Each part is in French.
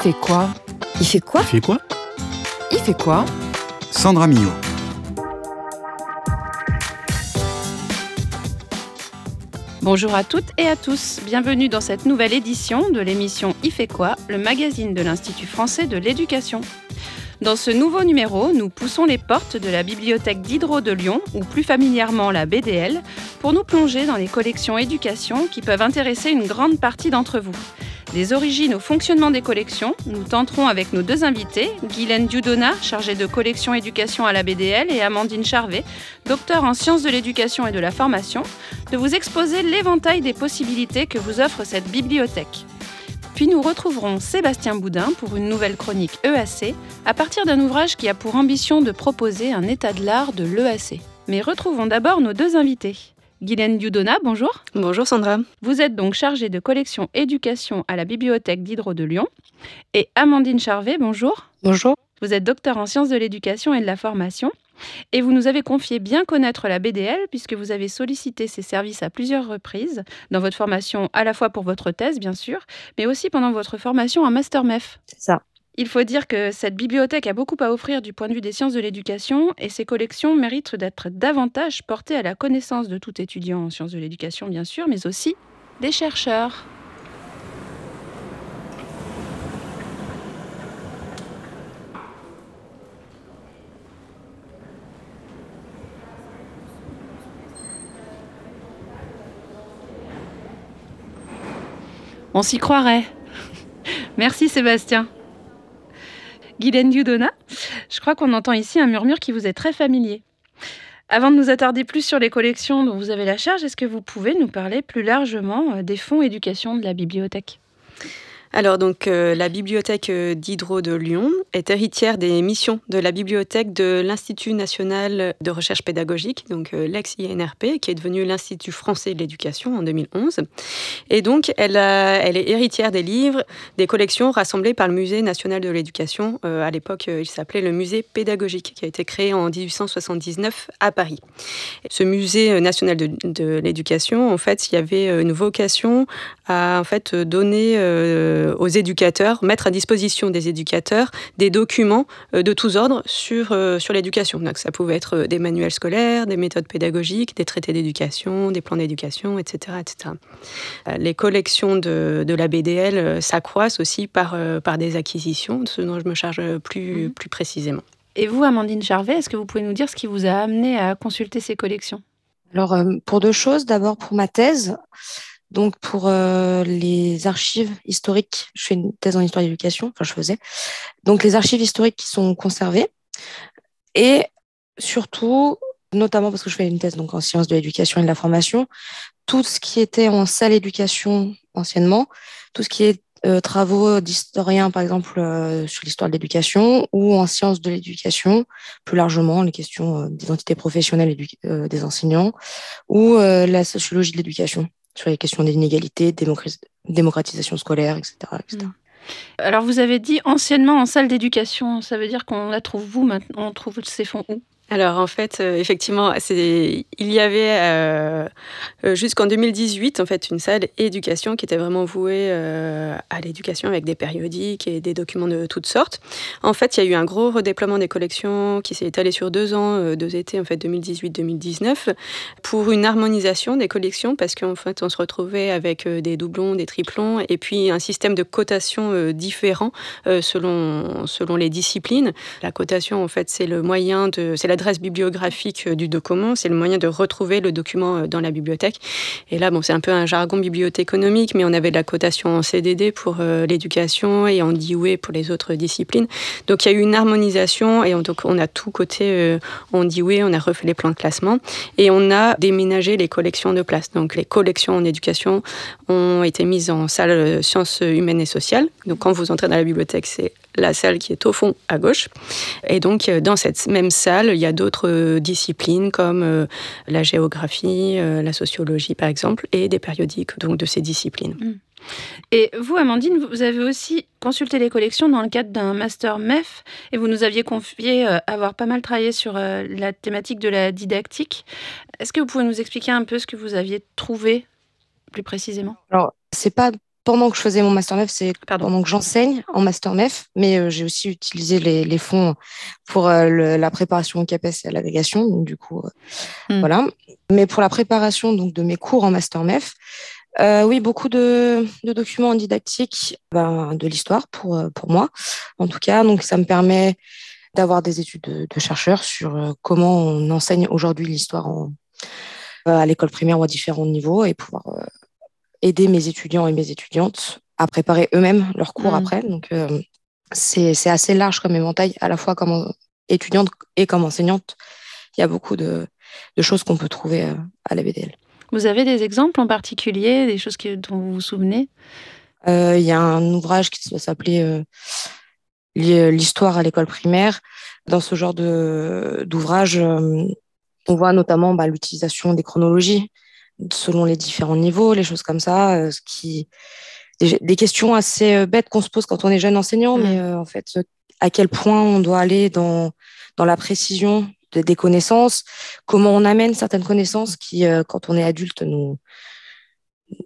fait quoi? Il fait quoi? Il fait quoi? Il fait quoi? Sandra Millot. Bonjour à toutes et à tous, bienvenue dans cette nouvelle édition de l'émission Il fait quoi, le magazine de l'Institut français de l'éducation. Dans ce nouveau numéro, nous poussons les portes de la bibliothèque d'Hydro de Lyon, ou plus familièrement la BDL, pour nous plonger dans les collections éducation qui peuvent intéresser une grande partie d'entre vous. Des origines au fonctionnement des collections, nous tenterons avec nos deux invités, Guylaine Dudona, chargée de collection éducation à la BDL, et Amandine Charvet, docteur en sciences de l'éducation et de la formation, de vous exposer l'éventail des possibilités que vous offre cette bibliothèque. Puis nous retrouverons Sébastien Boudin pour une nouvelle chronique EAC, à partir d'un ouvrage qui a pour ambition de proposer un état de l'art de l'EAC. Mais retrouvons d'abord nos deux invités. Guylaine Dudona, bonjour. Bonjour Sandra. Vous êtes donc chargée de collection éducation à la bibliothèque d'Hydro de Lyon. Et Amandine Charvet, bonjour. Bonjour. Vous êtes docteur en sciences de l'éducation et de la formation. Et vous nous avez confié bien connaître la BDL puisque vous avez sollicité ses services à plusieurs reprises dans votre formation, à la fois pour votre thèse, bien sûr, mais aussi pendant votre formation en Master MEF. C'est ça. Il faut dire que cette bibliothèque a beaucoup à offrir du point de vue des sciences de l'éducation et ses collections méritent d'être davantage portées à la connaissance de tout étudiant en sciences de l'éducation, bien sûr, mais aussi des chercheurs. On s'y croirait. Merci Sébastien. Guylaine Dudona, je crois qu'on entend ici un murmure qui vous est très familier. Avant de nous attarder plus sur les collections dont vous avez la charge, est-ce que vous pouvez nous parler plus largement euh, des fonds éducation de la bibliothèque? Alors donc euh, la bibliothèque euh, d'Hydro de Lyon est héritière des missions de la bibliothèque de l'Institut national de recherche pédagogique, donc euh, l'ex-INRP, qui est devenu l'Institut français de l'éducation en 2011. Et donc elle, est héritière des livres, des collections rassemblées par le Musée national de l'éducation. à l'époque, il s'appelait le Musée pédagogique, qui a été créé en 1879 à Paris. Ce Musée national de, l'éducation, en fait, il y avait une vocation à en donner aux éducateurs, mettre à disposition des éducateurs des documents euh, de tous ordres sur, euh, sur l'éducation. Donc ça pouvait être des manuels scolaires, des méthodes pédagogiques, des traités d'éducation, des plans d'éducation, etc., etc. Les collections de, de la BDL s'accroissent aussi par, par des acquisitions, ce dont je me charge plus, mmh. plus précisément. Et vous, Amandine Charvet, est-ce que vous pouvez nous dire ce qui vous a amené à consulter ces collections? Alors, pour deux choses. D'abord, pour ma thèse, donc pour euh, les archives historiques, je fais une thèse en histoire d'éducation, enfin je faisais. Donc les archives historiques qui sont conservées et surtout, notamment parce que je fais une thèse donc en sciences de l'éducation et de la formation, tout ce qui était en salle éducation anciennement, tout ce qui est euh, travaux d'historiens, par exemple, euh, sur l'histoire de l'éducation ou en sciences de l'éducation, plus largement, les questions d'identité professionnelle des enseignants ou la sociologie de l'éducation sur les questions d'inégalité, démocratisation scolaire, etc. etc. Mm. Alors vous avez dit anciennement en salle d'éducation, ça veut dire qu'on la trouve vous maintenant, on trouve ces fonds où? Alors en fait, euh, effectivement, il y avait euh, euh, jusqu'en 2018 en fait une salle éducation qui était vraiment vouée à l'éducation avec des périodiques et des documents de toutes sortes. En fait, il y a eu un gros redéploiement des collections qui s'est étalé sur deux ans, deux étés en fait 2018-2019, pour une harmonisation des collections parce qu'en fait on se retrouvait avec des doublons, des triplons et puis un système de cotation différent selon selon les disciplines. La cotation en fait c'est le moyen de c'est la adresse bibliographique euh, du document, c'est le moyen de retrouver le document euh, dans la bibliothèque. Et là, bon, c'est un peu un jargon bibliothéconomique, mais on avait de la cotation en CDD pour euh, l'éducation et en DIUE pour les autres disciplines. Donc il y a eu une harmonisation et on, donc, on a tout côté en DIUE, on a refait les plans de classement et on a déménagé les collections de place. Donc les collections en éducation ont été mises en salle sciences humaines et sociales. Donc quand vous entrez dans la bibliothèque, c'est la salle qui est au fond à gauche. Et donc, euh, dans cette même salle, il y a d'autres euh, disciplines comme euh, la géographie, la sociologie, par exemple, et des périodiques donc, de ces disciplines. Mm. Et vous, Amandine, vous avez aussi consulté les collections dans le cadre d'un master MEF et vous nous aviez confié avoir pas mal travaillé sur la thématique de la didactique. Est-ce que vous pouvez nous expliquer un peu ce que vous aviez trouvé plus précisément? Alors, c'est pas pendant que je faisais mon master MEF, c'est pendant que j'enseigne en master MEF, mais j'ai aussi utilisé les, fonds pour la préparation au CAPES et à l'agrégation. Donc, du coup, hmm. voilà. Mais pour la préparation donc, de mes cours en master MEF, oui, beaucoup de, documents didactiques ben, de l'histoire pour, pour moi, en tout cas. Donc, ça me permet d'avoir des études de, chercheurs sur comment on enseigne aujourd'hui l'histoire à l'école primaire ou à différents niveaux et pouvoir aider mes étudiants et mes étudiantes à préparer eux-mêmes leurs cours mm. après. Donc, euh, c'est assez large comme éventail, à la fois comme étudiante et comme enseignante. Il y a beaucoup de, choses qu'on peut trouver euh, à la BDL. Vous avez des exemples en particulier, des choses dont vous vous souvenez? Euh, Il y a un ouvrage qui s'appelait L'histoire à l'école primaire. Dans ce genre d'ouvrage, on voit notamment bah, l'utilisation des chronologies selon les différents niveaux, les choses comme ça, euh, ce qui des, questions assez euh, bêtes qu'on se pose quand on est jeune enseignant, mais euh, en fait, à quel point on doit aller dans, dans la précision des connaissances, comment on amène certaines connaissances qui, quand on est adulte, nous,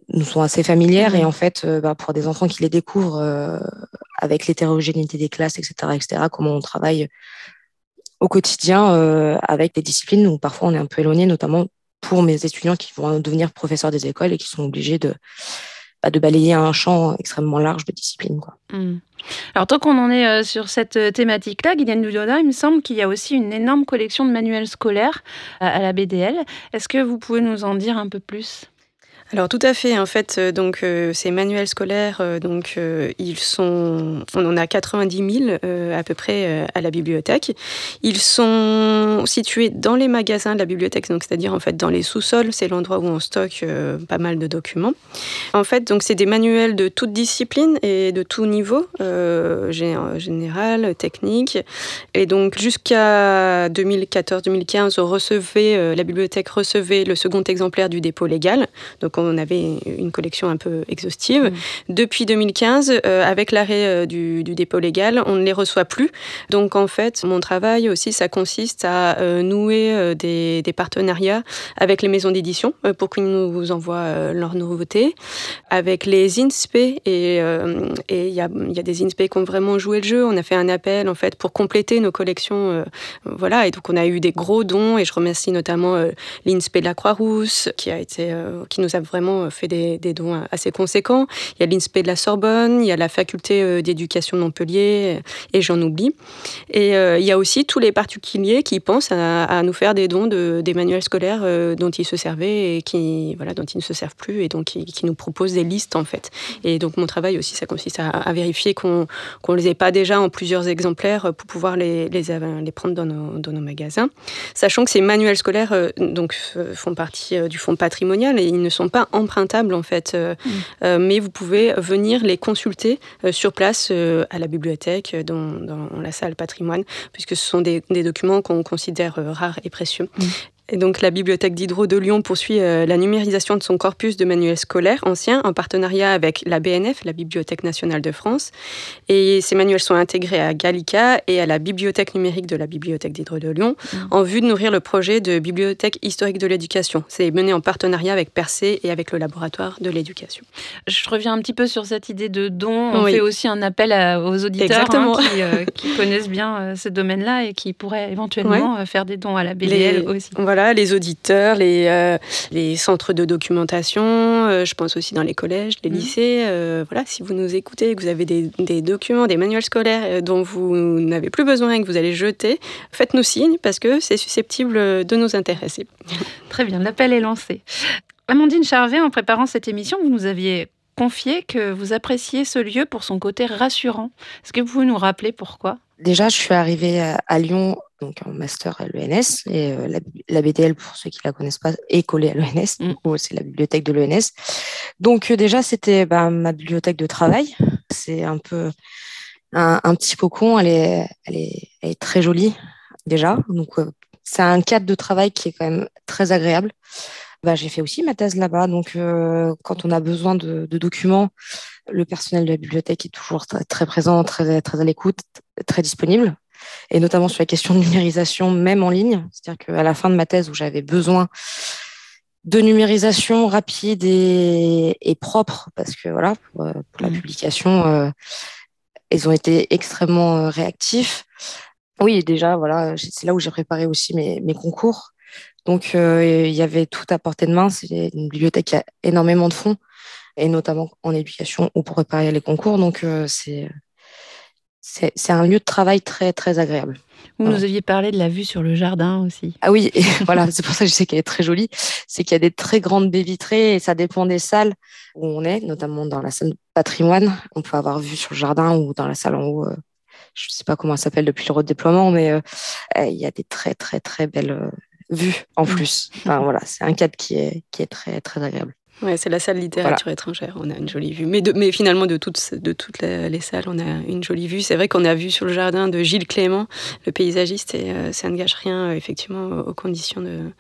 nous sont assez familières. Et en fait, bah, pour des enfants qui les découvrent avec l'hétérogénéité des classes, etc., etc., comment on travaille au quotidien avec des disciplines où parfois on est un peu éloigné, notamment pour mes étudiants qui vont devenir professeurs des écoles et qui sont obligés de, bah, de balayer un champ extrêmement large de disciplines. Hmm. Alors, tant qu'on en est euh, sur cette euh, thématique-là, Guylaine Dudoda, il me semble qu'il y a aussi une énorme collection de manuels scolaires euh, à la BDL. Est-ce que vous pouvez nous en dire un peu plus? Alors tout à fait. En fait, euh, donc euh, ces manuels scolaires, euh, donc ils sont, on en a 90 000 à peu près à la bibliothèque. Ils sont situés dans les magasins de la bibliothèque, donc c'est-à-dire en fait dans les sous-sols. C'est l'endroit où on stocke pas mal de documents. En fait, donc c'est des manuels de toute discipline et de tout niveau, général, technique. Et donc jusqu'à 2014-2015, on recevait, la bibliothèque recevait le second exemplaire du dépôt légal. Donc on avait une collection un peu exhaustive. Mm. Depuis 2015, euh, avec l'arrêt euh, du, dépôt légal, on ne les reçoit plus. Donc en fait, mon travail aussi, ça consiste à euh, nouer des, partenariats avec les maisons d'édition pour qu'ils nous envoient leurs nouveautés, avec les INSPE et il y, a, des INSPE qui ont vraiment joué le jeu. On a fait un appel en fait pour compléter nos collections, voilà. Et donc on a eu des gros dons et je remercie notamment l'INSPE de la Croix-Rousse qui a été, qui nous a vraiment fait des, dons assez conséquents. Il y a l'INSPE de la Sorbonne, il y a la faculté euh, d'éducation de Montpellier, et j'en oublie. Et euh, il y a aussi tous les particuliers qui pensent à, nous faire des dons de, des manuels scolaires euh, dont ils se servaient et qui, voilà, dont ils ne se servent plus, et donc qui, nous proposent des listes en fait. Et donc mon travail aussi, ça consiste à, vérifier qu'on ne les ait pas déjà en plusieurs exemplaires pour pouvoir les, les, prendre dans nos, dans nos, magasins. Sachant que ces manuels scolaires donc, font partie du fonds patrimonial et ils ne sont pas empruntables en fait, euh, mm. euh, mais vous pouvez venir les consulter euh, sur place à la bibliothèque, dans, dans, la salle patrimoine, puisque ce sont des, des documents qu'on considère rares et précieux. Mm. Et donc la Bibliothèque d'Hydro de Lyon poursuit euh, la numérisation de son corpus de manuels scolaires anciens en partenariat avec la BNF, la Bibliothèque nationale de France. Et ces manuels sont intégrés à Gallica et à la Bibliothèque numérique de la Bibliothèque d'Hydro de Lyon mmh. en vue de nourrir le projet de Bibliothèque historique de l'éducation. C'est mené en partenariat avec Percé et avec le laboratoire de l'éducation. Je reviens un petit peu sur cette idée de don. On fait aussi un appel aux auditeurs hein, euh, qui, connaissent bien euh, ce domaine-là et qui pourraient éventuellement faire des dons à la BDL aussi voilà, les auditeurs, les, euh, les centres de documentation, euh, je pense aussi dans les collèges, les mmh. lycées. Euh, voilà, si vous nous écoutez, que vous avez des, des documents, des manuels scolaires dont vous n'avez plus besoin et que vous allez jeter, faites-nous signe parce que c'est susceptible de nous intéresser. Très bien, l'appel est lancé. Amandine Charvet, en préparant cette émission, vous nous aviez confié que vous appréciez ce lieu pour son côté rassurant. Est-ce que vous pouvez nous rappeler pourquoi? Déjà, je suis arrivée à Lyon donc en master à l'ENS. Et euh, la, BDL, pour ceux qui la connaissent pas, est collée à l'ENS. Mm. c'est la bibliothèque de l'ENS. Donc euh, déjà, c'était bah, ma bibliothèque de travail. C'est un peu un, petit cocon. Elle est, elle est, elle est très jolie déjà. Donc euh, c'est un cadre de travail qui est quand même très agréable. Bah, j'ai fait aussi ma thèse là-bas. Donc, quand on a besoin de, de, documents, le personnel de la bibliothèque est toujours très, très présent, très, très à l'écoute, très disponible et notamment sur la question de numérisation, même en ligne. C'est-à-dire qu'à la fin de ma thèse, où j'avais besoin de numérisation rapide et, propre, parce que voilà, pour, la mmh. publication, ils ont été extrêmement réactifs. Oui, déjà, voilà, c'est là où j'ai préparé aussi mes, mes concours. Donc, il y avait tout à portée de main. C'est une bibliothèque qui a énormément de fonds, et notamment en éducation ou pour préparer les concours. Donc, c'est c'est un lieu de travail très, très agréable. Vous nous aviez parlé de la vue sur le jardin aussi. Ah oui, voilà, c'est pour ça que je sais qu'elle est très jolie. C'est qu'il y a des très grandes baies vitrées et ça dépend des salles où on est, notamment dans la salle patrimoine. On peut avoir vue sur le jardin ou dans la salle en haut. Euh, je ne sais pas comment elle s'appelle depuis le redéploiement, mais euh, euh, il y a des très, très, très belles vues en mmh. plus. voilà, c'est un cadre qui est, qui est très, très agréable. Ouais, c'est la salle littérature étrangère. On a une jolie vue. Mais, mais finalement, de toutes, de toutes les, salles, on a une jolie vue. C'est vrai qu'on a vu sur le jardin de Gilles Clément, le paysagiste, et euh, ça ne gâche rien, euh, effectivement, aux conditions de,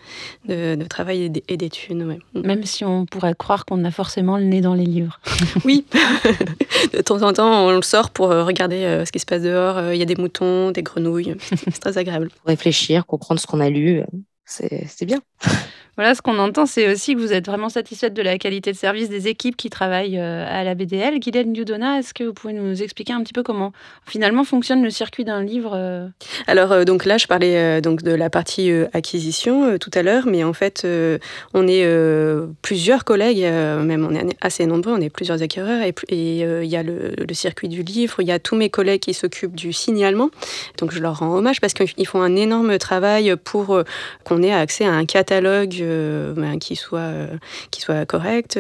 de, travail et d'études. Mm. Même si on pourrait croire qu'on a forcément le nez dans les livres. oui. de temps en temps, on le sort pour euh, regarder ce qui se passe dehors. Il y a des moutons, des grenouilles. C'est très agréable. Pour réfléchir, comprendre ce qu'on a lu, c'est bien. Voilà, ce qu'on entend, c'est aussi que vous êtes vraiment satisfaite de la qualité de service des équipes qui travaillent euh, à la BDL. Guylaine Dudona, est-ce que vous pouvez nous expliquer un petit peu comment finalement fonctionne le circuit d'un livre euh? Alors, euh, donc là, je parlais donc de la partie acquisition tout à l'heure, mais en fait, on est plusieurs collègues, même on est assez nombreux, on est plusieurs acquéreurs, et il y a le, le, circuit du livre, il y a tous mes collègues qui s'occupent du signalement. Donc, je leur rends hommage parce qu'ils font un énorme travail pour qu'on ait accès à un catalogue euh, ben, qui, soit, euh,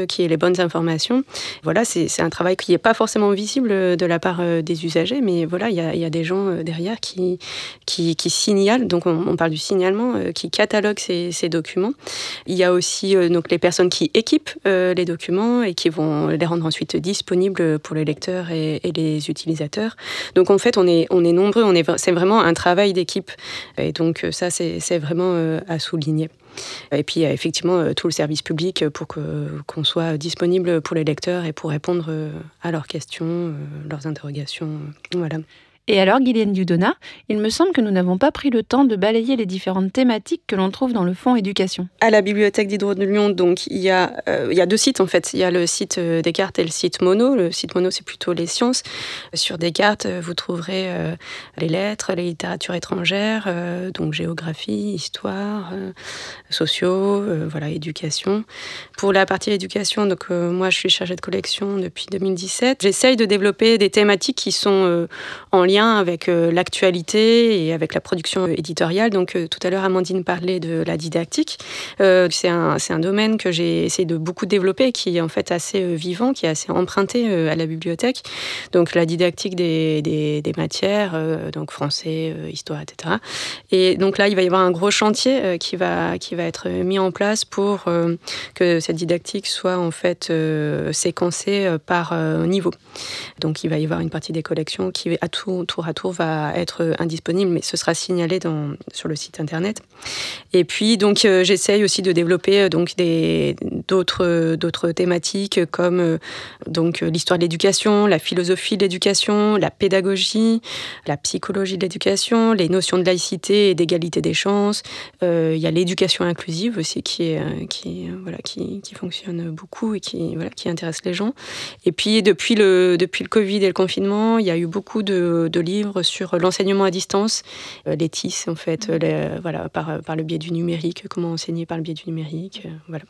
qui ait les bonnes informations. Voilà, c'est un travail qui n'est pas forcément visible de la part euh, des usagers, mais voilà, il y a, des gens derrière qui, signalent, donc on, parle du signalement, qui cataloguent ces, documents. Il y a aussi donc les personnes qui équipent les documents et qui vont les rendre ensuite disponibles pour les lecteurs et, les utilisateurs. Donc en fait, on est nombreux, c'est vraiment un travail d'équipe. Et donc ça, c'est vraiment à souligner. Et puis, a effectivement euh, tout le service public pour qu'on soit disponible pour les lecteurs et pour répondre euh, à leurs questions, euh, leurs interrogations. Voilà. Et alors, Guylaine Dudona, il me semble que nous n'avons pas pris le temps de balayer les différentes thématiques que l'on trouve dans le fonds éducation. À la bibliothèque d'Hydro de Lyon, donc, il y, a, euh, il y a deux sites en fait. Il y a le site euh, Descartes et le site Mono. Le site Mono, c'est plutôt les sciences. Sur Descartes, euh, vous trouverez les lettres, les littératures étrangères, donc géographie, histoire, sociaux, voilà, éducation. Pour la partie éducation, donc, moi, je suis chargée de collection depuis 2017. J'essaye de développer des thématiques qui sont en lien avec euh, l'actualité et avec la production éditoriale. Donc euh, tout à l'heure, Amandine parlait de la didactique. Euh, c'est un, domaine que j'ai essayé de beaucoup développer, qui est en fait assez vivant, qui est assez emprunté à la bibliothèque. Donc la didactique des, matières, donc français, histoire, etc. Et donc là, il va y avoir un gros chantier qui, va, qui va être mis en place pour que cette didactique soit en fait séquencée par niveau. Donc il va y avoir une partie des collections qui à tout tour à tour va être indisponible, mais ce sera signalé sur le site internet. Et puis donc euh, j'essaye aussi de développer euh, donc d'autres d'autres thématiques comme euh, donc l'histoire de l'éducation, la philosophie de l'éducation, la pédagogie, la psychologie de l'éducation, les notions de laïcité et d'égalité des chances. il y a l'éducation inclusive aussi qui est qui voilà qui, qui, fonctionne beaucoup et qui voilà qui intéresse les gens. Et puis depuis le depuis le Covid et le confinement, il y a eu beaucoup de de livres sur l'enseignement à distance, euh, les TIS en fait, euh, voilà, par, par le biais du numérique, comment enseigner par le biais du numérique, euh, voilà.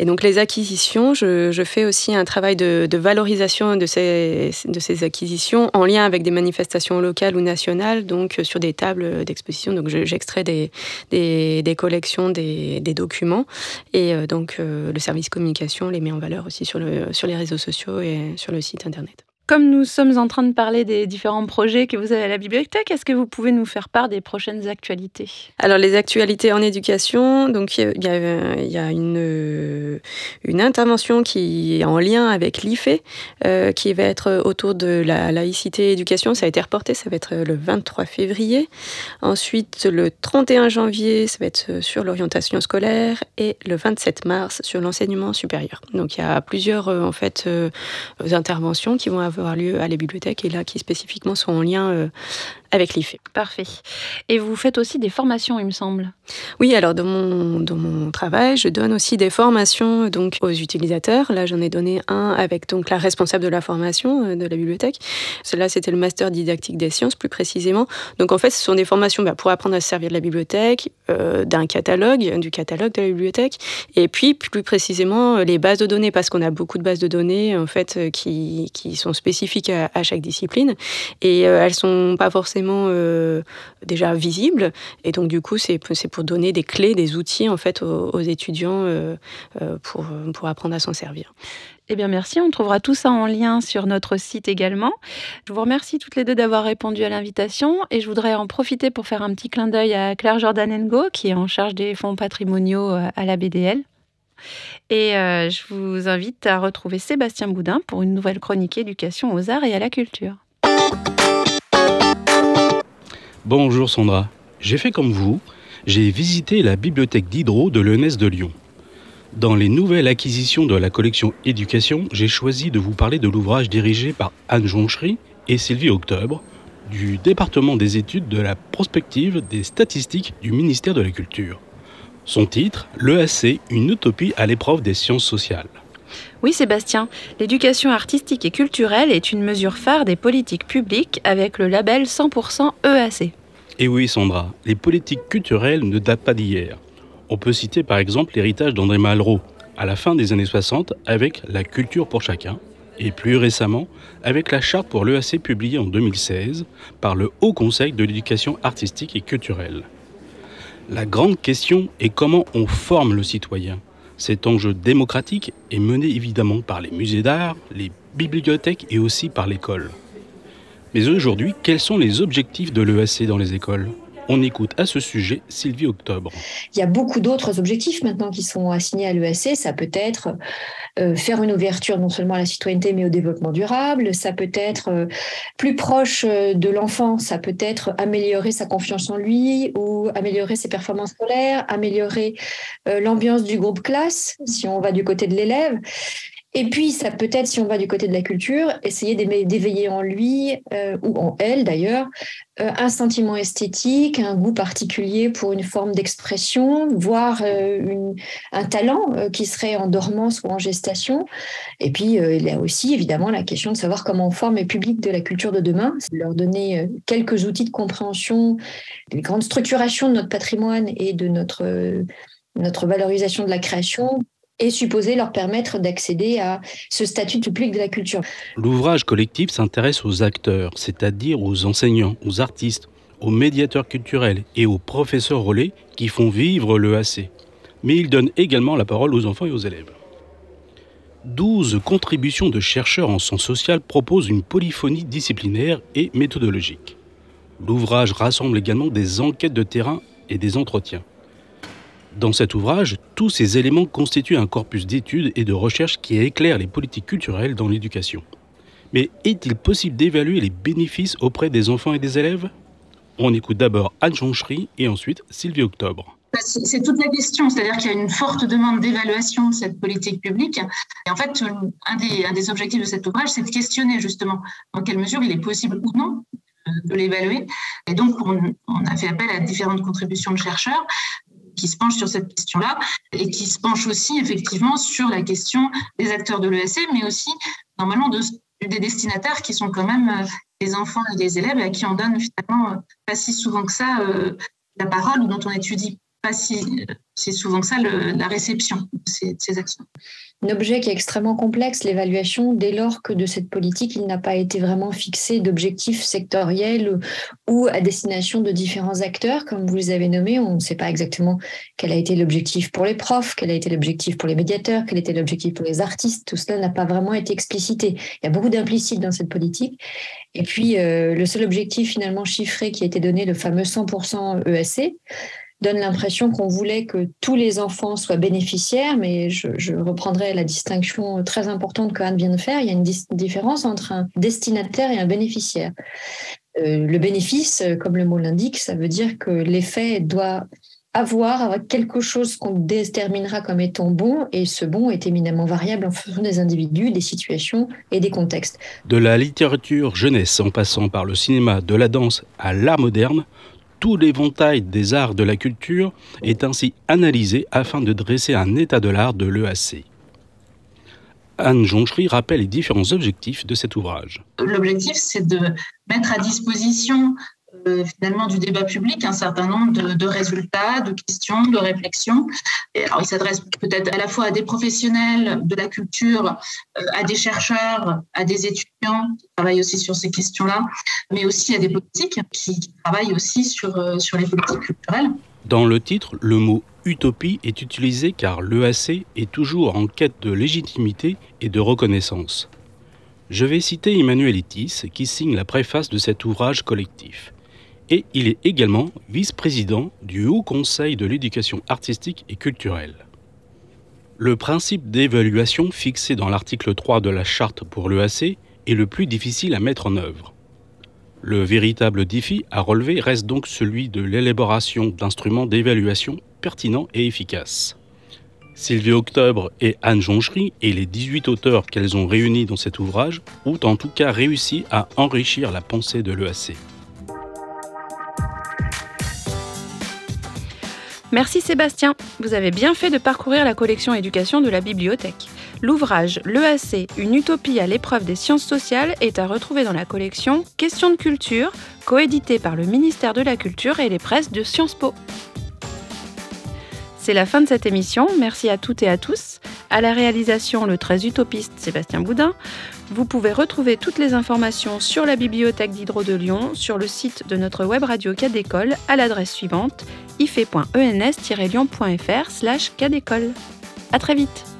Et donc les acquisitions, je, je fais aussi un travail de, de, valorisation de ces, de ces acquisitions en lien avec des manifestations locales ou nationales, donc sur des tables d'exposition. Donc j'extrais des, des, des, collections, des, des, documents, et donc le service communication les met en valeur aussi sur, le, sur les réseaux sociaux et sur le site internet. Comme nous sommes en train de parler des différents projets que vous avez à la bibliothèque, est-ce que vous pouvez nous faire part des prochaines actualités? Alors les actualités en éducation, donc il y a, une, intervention qui est en lien avec l'IFE, euh, qui va être autour de la laïcité éducation. Ça a été reporté, ça va être le 23 février. Ensuite, le 31 janvier, ça va être sur l'orientation scolaire et le 27 mars sur l'enseignement supérieur. Donc il y a plusieurs euh, en fait euh, interventions qui vont avoir avoir lieu à la bibliothèque et là qui spécifiquement sont en lien euh, avec l'IFE. Parfait. Et vous faites aussi des formations, il me semble. Oui, alors dans mon, dans mon travail, je donne aussi des formations donc, aux utilisateurs. Là, j'en ai donné un avec donc, la responsable de la formation euh, de la bibliothèque. Celle-là, c'était le master didactique des sciences, plus précisément. Donc en fait, ce sont des formations bah, pour apprendre à se servir de la bibliothèque, euh, d'un catalogue, du catalogue de la bibliothèque, et puis plus précisément les bases de données, parce qu'on a beaucoup de bases de données en fait qui, qui sont spécifiques à, à, chaque discipline, et euh, elles sont pas forcément euh, déjà visibles, et donc du coup c'est pour donner des clés, des outils en fait aux, étudiants euh, euh pour, pour apprendre à s'en servir. Eh bien, merci. On trouvera tout ça en lien sur notre site également. Je vous remercie toutes les deux d'avoir répondu à l'invitation et je voudrais en profiter pour faire un petit clin d'œil à Claire Jordanengo, qui est en charge des fonds patrimoniaux à la BDL. Et je vous invite à retrouver Sébastien Boudin pour une nouvelle chronique éducation aux arts et à la culture. Bonjour Sandra. J'ai fait comme vous. J'ai visité la bibliothèque d'Hydro de l'ENS de Lyon. Dans les nouvelles acquisitions de la collection Éducation, j'ai choisi de vous parler de l'ouvrage dirigé par Anne Jonchery et Sylvie Octobre du département des études de la prospective des statistiques du ministère de la Culture. Son titre, L'EAC, une utopie à l'épreuve des sciences sociales. Oui Sébastien, l'éducation artistique et culturelle est une mesure phare des politiques publiques avec le label 100% EAC. Et oui Sandra, les politiques culturelles ne datent pas d'hier. On peut citer par exemple l'héritage d'André Malraux à la fin des années 60 avec La culture pour chacun et plus récemment avec la charte pour l'EAC publiée en 2016 par le Haut Conseil de l'éducation artistique et culturelle. La grande question est comment on forme le citoyen. Cet enjeu démocratique est mené évidemment par les musées d'art, les bibliothèques et aussi par l'école. Mais aujourd'hui, quels sont les objectifs de l'EAC dans les écoles? On écoute à ce sujet Sylvie Octobre. Il y a beaucoup d'autres objectifs maintenant qui sont assignés à l'ESC. Ça peut être euh, faire une ouverture non seulement à la citoyenneté mais au développement durable. Ça peut être euh, plus proche euh, de l'enfant. Ça peut être améliorer sa confiance en lui ou améliorer ses performances scolaires, améliorer l'ambiance du groupe classe si on va du côté de l'élève. Et puis, ça peut être, si on va du côté de la culture, essayer d'éveiller en lui, ou en elle d'ailleurs, un sentiment esthétique, un goût particulier pour une forme d'expression, voire euh, un talent euh, qui serait en dormance ou en gestation. Et puis, euh, il y a aussi évidemment la question de savoir comment on forme les publics de la culture de demain, leur donner euh, quelques outils de compréhension, des grandes structurations de notre patrimoine et de notre, notre valorisation de la création est supposé leur permettre d'accéder à ce statut public de la culture. L'ouvrage collectif s'intéresse aux acteurs, c'est-à-dire aux enseignants, aux artistes, aux médiateurs culturels et aux professeurs relais qui font vivre l'EAC. Mais il donne également la parole aux enfants et aux élèves. 12 contributions de chercheurs en sciences sociales proposent une polyphonie disciplinaire et méthodologique. L'ouvrage rassemble également des enquêtes de terrain et des entretiens. Dans cet ouvrage, tous ces éléments constituent un corpus d'études et de recherches qui éclaire les politiques culturelles dans l'éducation. Mais est-il possible d'évaluer les bénéfices auprès des enfants et des élèves? On écoute d'abord Anne Jonchery et ensuite Sylvie Octobre. C'est toute la question, c'est-à-dire qu'il y a une forte demande d'évaluation de cette politique publique. Et en fait, un des, un des objectifs de cet ouvrage, c'est de questionner justement dans quelle mesure il est possible ou non de l'évaluer. Et donc, on, on, a fait appel à différentes contributions de chercheurs qui se penchent sur cette question-là et qui se penchent aussi effectivement sur la question des acteurs de l'ESC, mais aussi normalement de, des destinataires qui sont quand même les enfants et les élèves à qui on donne finalement pas si souvent que ça euh, la parole ou dont on étudie pas si, si souvent ça la réception de ces, de ces actions un objet qui est extrêmement complexe, l'évaluation, dès lors que de cette politique, il n'a pas été vraiment fixé d'objectifs sectoriels ou à destination de différents acteurs, comme vous les avez nommés. On ne sait pas exactement quel a été l'objectif pour les profs, quel a été l'objectif pour les médiateurs, quel était l'objectif pour les artistes. Tout cela n'a pas vraiment été explicité. Il y a beaucoup d'implicites dans cette politique. Et puis, euh, le seul objectif finalement chiffré qui a été donné, le fameux 100% ESC, donne l'impression qu'on voulait que tous les enfants soient bénéficiaires, mais je, reprendrai la distinction très importante que Anne vient de faire. Il y a une différence entre un destinataire et un bénéficiaire. Euh, le bénéfice, comme le mot l'indique, ça veut dire que l'effet doit avoir, quelque chose qu'on déterminera comme étant bon, et ce bon est éminemment variable en fonction des individus, des situations et des contextes. De la littérature jeunesse en passant par le cinéma, de la danse à l'art moderne, tout l'éventail des arts de la culture est ainsi analysé afin de dresser un état de l'art de l'EAC. Anne Jonchery rappelle les différents objectifs de cet ouvrage. L'objectif, c'est de mettre à disposition euh, finalement du débat public un certain nombre de, résultats, de questions, de réflexions. Il s'adresse peut-être à la fois à des professionnels de la culture, euh, à des chercheurs, à des étudiants qui travaillent aussi sur ces questions-là, mais aussi à des politiques qui, travaillent aussi sur, euh, sur les politiques culturelles. Dans le titre, le mot utopie est utilisé car l'EAC est toujours en quête de légitimité et de reconnaissance. Je vais citer Emmanuel Etis qui signe la préface de cet ouvrage collectif et il est également vice-président du Haut Conseil de l'éducation artistique et culturelle. Le principe d'évaluation fixé dans l'article 3 de la charte pour l'EAC est le plus difficile à mettre en œuvre. Le véritable défi à relever reste donc celui de l'élaboration d'instruments d'évaluation pertinents et efficaces. Sylvie Octobre et Anne Jonchery et les 18 auteurs qu'elles ont réunis dans cet ouvrage ont en tout cas réussi à enrichir la pensée de l'EAC. Merci Sébastien, vous avez bien fait de parcourir la collection éducation de la bibliothèque. L'ouvrage L'EAC, une utopie à l'épreuve des sciences sociales est à retrouver dans la collection Questions de culture, coédité par le ministère de la Culture et les presses de Sciences Po. C'est la fin de cette émission, merci à toutes et à tous. À la réalisation, le très utopiste Sébastien Boudin. Vous pouvez retrouver toutes les informations sur la bibliothèque d'Hydro de Lyon sur le site de notre web radio Cadécole à l'adresse suivante ife.ens-lyon.fr slash cadécole. À très vite